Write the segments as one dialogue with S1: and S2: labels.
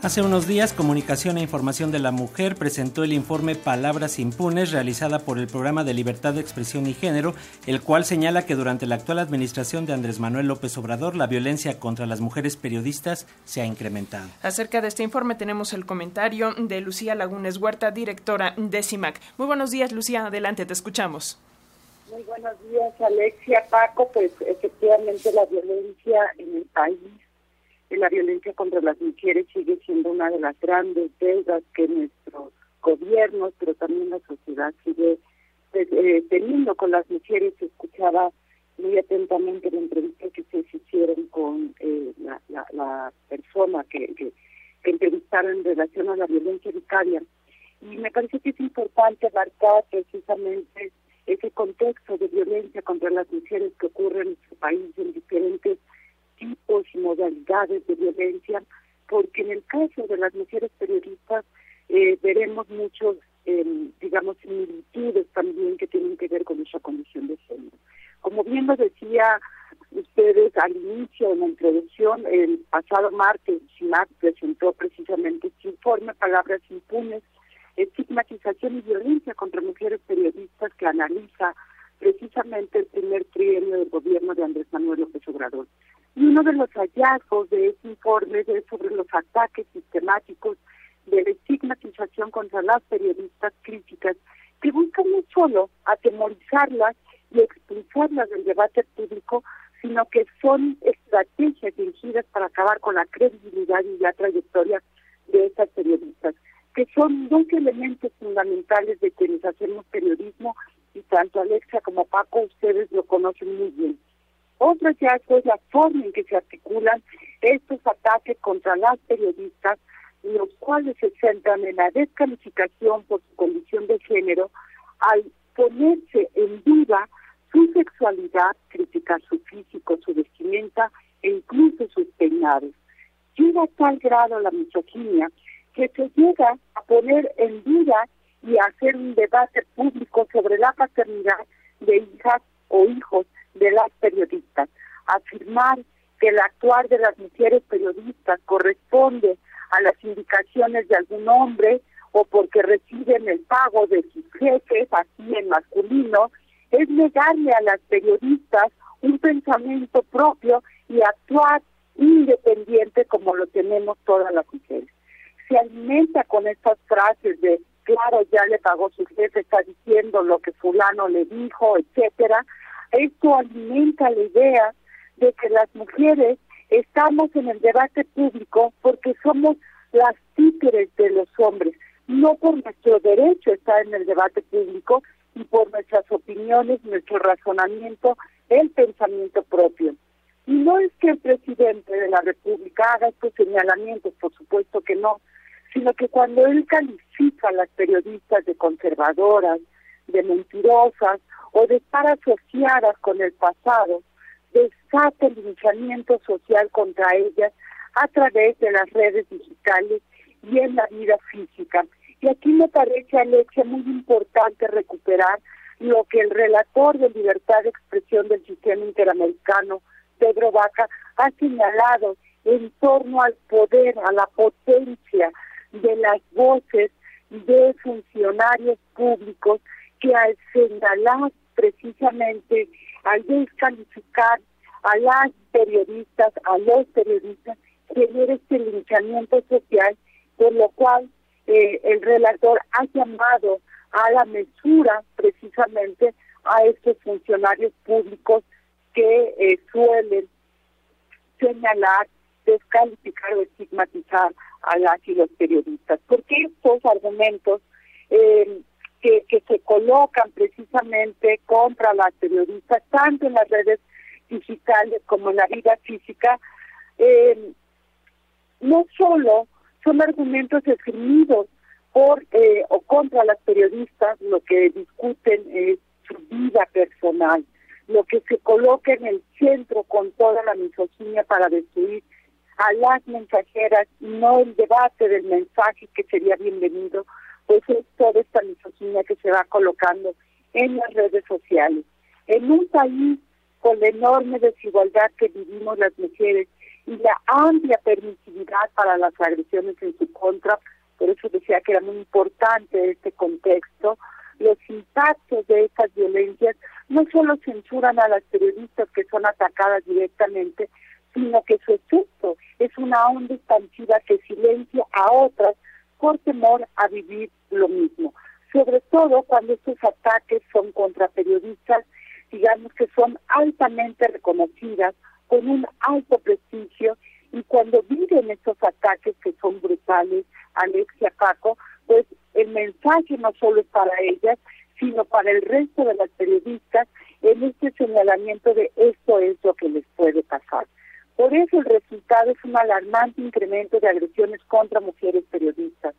S1: Hace unos días, Comunicación e Información de la Mujer presentó el informe Palabras Impunes realizada por el Programa de Libertad de Expresión y Género, el cual señala que durante la actual administración de Andrés Manuel López Obrador la violencia contra las mujeres periodistas se ha incrementado.
S2: Acerca de este informe tenemos el comentario de Lucía Lagunes Huerta, directora de CIMAC. Muy buenos días, Lucía. Adelante, te escuchamos.
S3: Muy buenos días, Alexia. Paco, pues efectivamente la violencia en el país la violencia contra las mujeres sigue siendo una de las grandes deudas que nuestros gobiernos, pero también la sociedad sigue pues, eh, teniendo con las mujeres. Escuchaba muy atentamente la entrevista que se hicieron con eh, la, persona que, que, entrevistaron en relación a la violencia vicaria. Y me parece que es importante abarcar precisamente ese contexto de violencia contra las mujeres que ocurre en nuestro país en diferentes tipos y modalidades de violencia, porque en el caso de las mujeres periodistas eh, veremos muchos, em, digamos, similitudes también que tienen que ver con nuestra condición de género. Como bien lo decía ustedes al inicio, en la introducción, el pasado martes, SINAC presentó precisamente este informe, Palabras Impunes, estigmatización y violencia contra mujeres periodistas que analiza precisamente el primer trienio del gobierno de Andrés Manuel López Obrador. Y uno de los hallazgos de este informe es sobre los ataques sistemáticos de la estigmatización contra las periodistas críticas que buscan no solo atemorizarlas y expulsarlas del debate público, sino que son estrategias dirigidas para acabar con la credibilidad y la trayectoria de estas periodistas, que son dos elementos fundamentales de quienes hacemos periodismo y tanto Alexa como Paco ustedes lo conocen muy bien. Otro hallazgo es la forma en que se articulan estos ataques contra las periodistas, los cuales se centran en la descalificación por su condición de género, al ponerse en duda su sexualidad, criticar su físico, su vestimenta e incluso sus peinados. Llega a tal grado la misoginia que se llega a poner en duda y a hacer un debate público sobre la paternidad de hijas o hijos de las periodistas. Afirmar que el actuar de las mujeres periodistas corresponde a las indicaciones de algún hombre o porque reciben el pago de sus jefes, así en masculino, es negarle a las periodistas un pensamiento propio y actuar independiente como lo tenemos todas las mujeres. Se alimenta con estas frases de claro, ya le pagó su jefe, está diciendo lo que fulano le dijo, etcétera, esto alimenta la idea de que las mujeres estamos en el debate público porque somos las títeres de los hombres, no por nuestro derecho estar en el debate público y por nuestras opiniones, nuestro razonamiento, el pensamiento propio. Y no es que el presidente de la República haga estos señalamientos, por supuesto que no, sino que cuando él califica a las periodistas de conservadoras, de mentirosas o de estar asociadas con el pasado, desata el linchamiento social contra ellas a través de las redes digitales y en la vida física. Y aquí me parece, Alexia, muy importante recuperar lo que el relator de libertad de expresión del sistema interamericano, Pedro Vaca, ha señalado en torno al poder, a la potencia de las voces de funcionarios públicos que al señalar precisamente, al descalificar a las periodistas, a los periodistas, genera este linchamiento social, por lo cual eh, el relator ha llamado a la mesura precisamente a estos funcionarios públicos que eh, suelen señalar, descalificar o estigmatizar a las y los periodistas. Porque estos argumentos eh, que, que se colocan precisamente contra las periodistas, tanto en las redes digitales como en la vida física, eh, no solo son argumentos esgrimidos por eh, o contra las periodistas, lo que discuten es su vida personal, lo que se coloca en el centro con toda la misoginia para destruir a las mensajeras no el debate del mensaje que sería bienvenido, pues es toda esta misoginia que se va colocando en las redes sociales. En un país con la enorme desigualdad que vivimos las mujeres y la amplia permisividad para las agresiones en su contra, por eso decía que era muy importante este contexto, los impactos de estas violencias no solo censuran a las periodistas que son atacadas directamente, sino que su efecto es una onda expansiva que silencia a otras por temor a vivir lo mismo. Sobre todo cuando estos ataques son contra periodistas, digamos que son altamente reconocidas, con un alto prestigio, y cuando viven estos ataques que son brutales, Alexia Paco, pues el mensaje no solo es para ellas, sino para el resto de las periodistas en este señalamiento de esto es lo que les puede pasar. Por eso el resultado es un alarmante incremento de agresiones contra mujeres periodistas.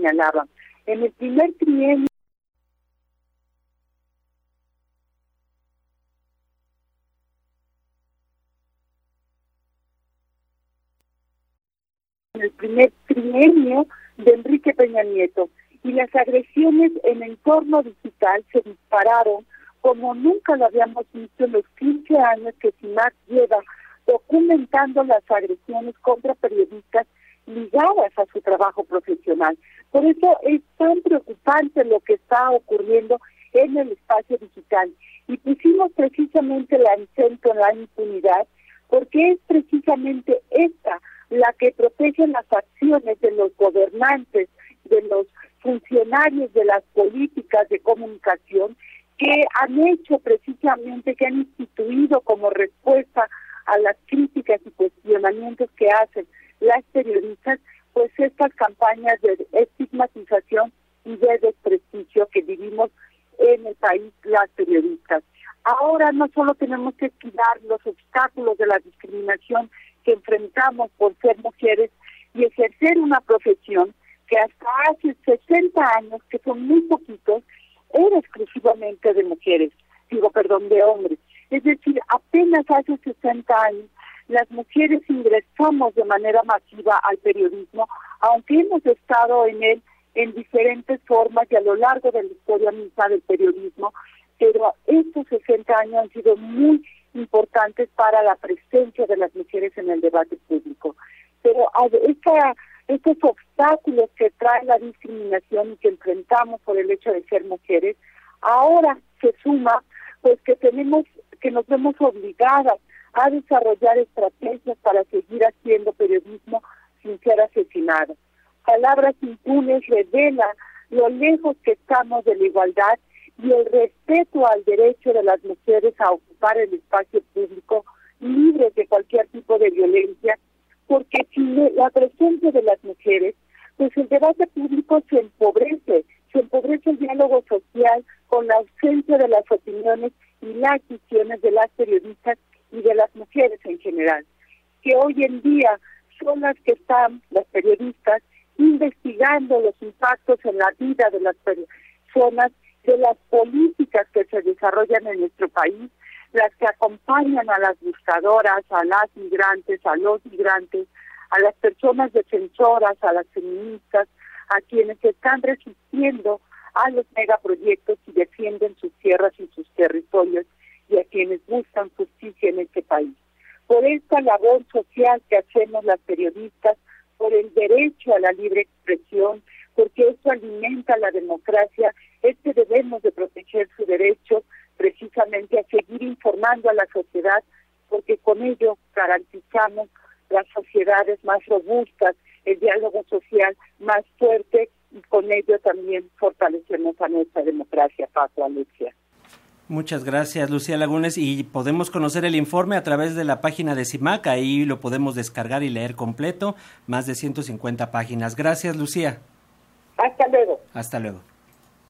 S3: Señalaban. En el primer trienio en el primer trienio de Enrique Peña Nieto y las agresiones en entorno digital se dispararon como nunca lo habíamos visto en los 15 años que SIMAC lleva documentando las agresiones contra periodistas ligadas a su trabajo profesional. Por eso es tan preocupante lo que está ocurriendo en el espacio digital. Y pusimos precisamente el acento en la impunidad, porque es precisamente esta la que protege las acciones de los gobernantes, de los funcionarios de las políticas de comunicación que han hecho precisamente, que han instituido como respuesta a las críticas y cuestionamientos que hacen las periodistas, pues estas campañas de estigmatización y de desprestigio que vivimos en el país las periodistas. Ahora no solo tenemos que esquivar los obstáculos de la discriminación que enfrentamos por ser mujeres y ejercer una profesión que hasta hace 60 años, que son muy poquitos, era exclusivamente de mujeres, digo, perdón, de hombres. Es decir, apenas hace 60 años las mujeres ingresamos de manera masiva al periodismo, aunque hemos estado en él en diferentes formas y a lo largo de la historia misma del periodismo, pero estos 60 años han sido muy importantes para la presencia de las mujeres en el debate público. Pero esta estos obstáculos que trae la discriminación y que enfrentamos por el hecho de ser mujeres, ahora se suma pues que tenemos que nos vemos obligadas a desarrollar estrategias para seguir haciendo periodismo sin ser asesinadas. Palabras impunes revelan lo lejos que estamos de la igualdad y el respeto al derecho de las mujeres a ocupar el espacio público libre de cualquier tipo de violencia porque sin la presencia de las mujeres, pues el debate público se empobrece, se empobrece el diálogo social con la ausencia de las opiniones y las visiones de las periodistas y de las mujeres en general, que hoy en día son las que están, las periodistas, investigando los impactos en la vida de las personas, de las políticas que se desarrollan en nuestro país las que acompañan a las buscadoras, a las migrantes, a los migrantes, a las personas defensoras, a las feministas, a quienes están resistiendo a los megaproyectos y defienden sus tierras y sus territorios y a quienes buscan justicia en este país. Por esta labor social que hacemos las periodistas, por el derecho a la libre expresión, porque eso alimenta la democracia, es que debemos de proteger su derecho precisamente a seguir informando a la sociedad, porque con ello garantizamos las sociedades más robustas, el diálogo social más fuerte y con ello también fortalecemos a nuestra democracia, Paco Alexia.
S1: Muchas gracias, Lucía Lagunes. Y podemos conocer el informe a través de la página de CIMAC. Ahí lo podemos descargar y leer completo. Más de 150 páginas. Gracias, Lucía.
S3: Hasta luego.
S1: Hasta luego.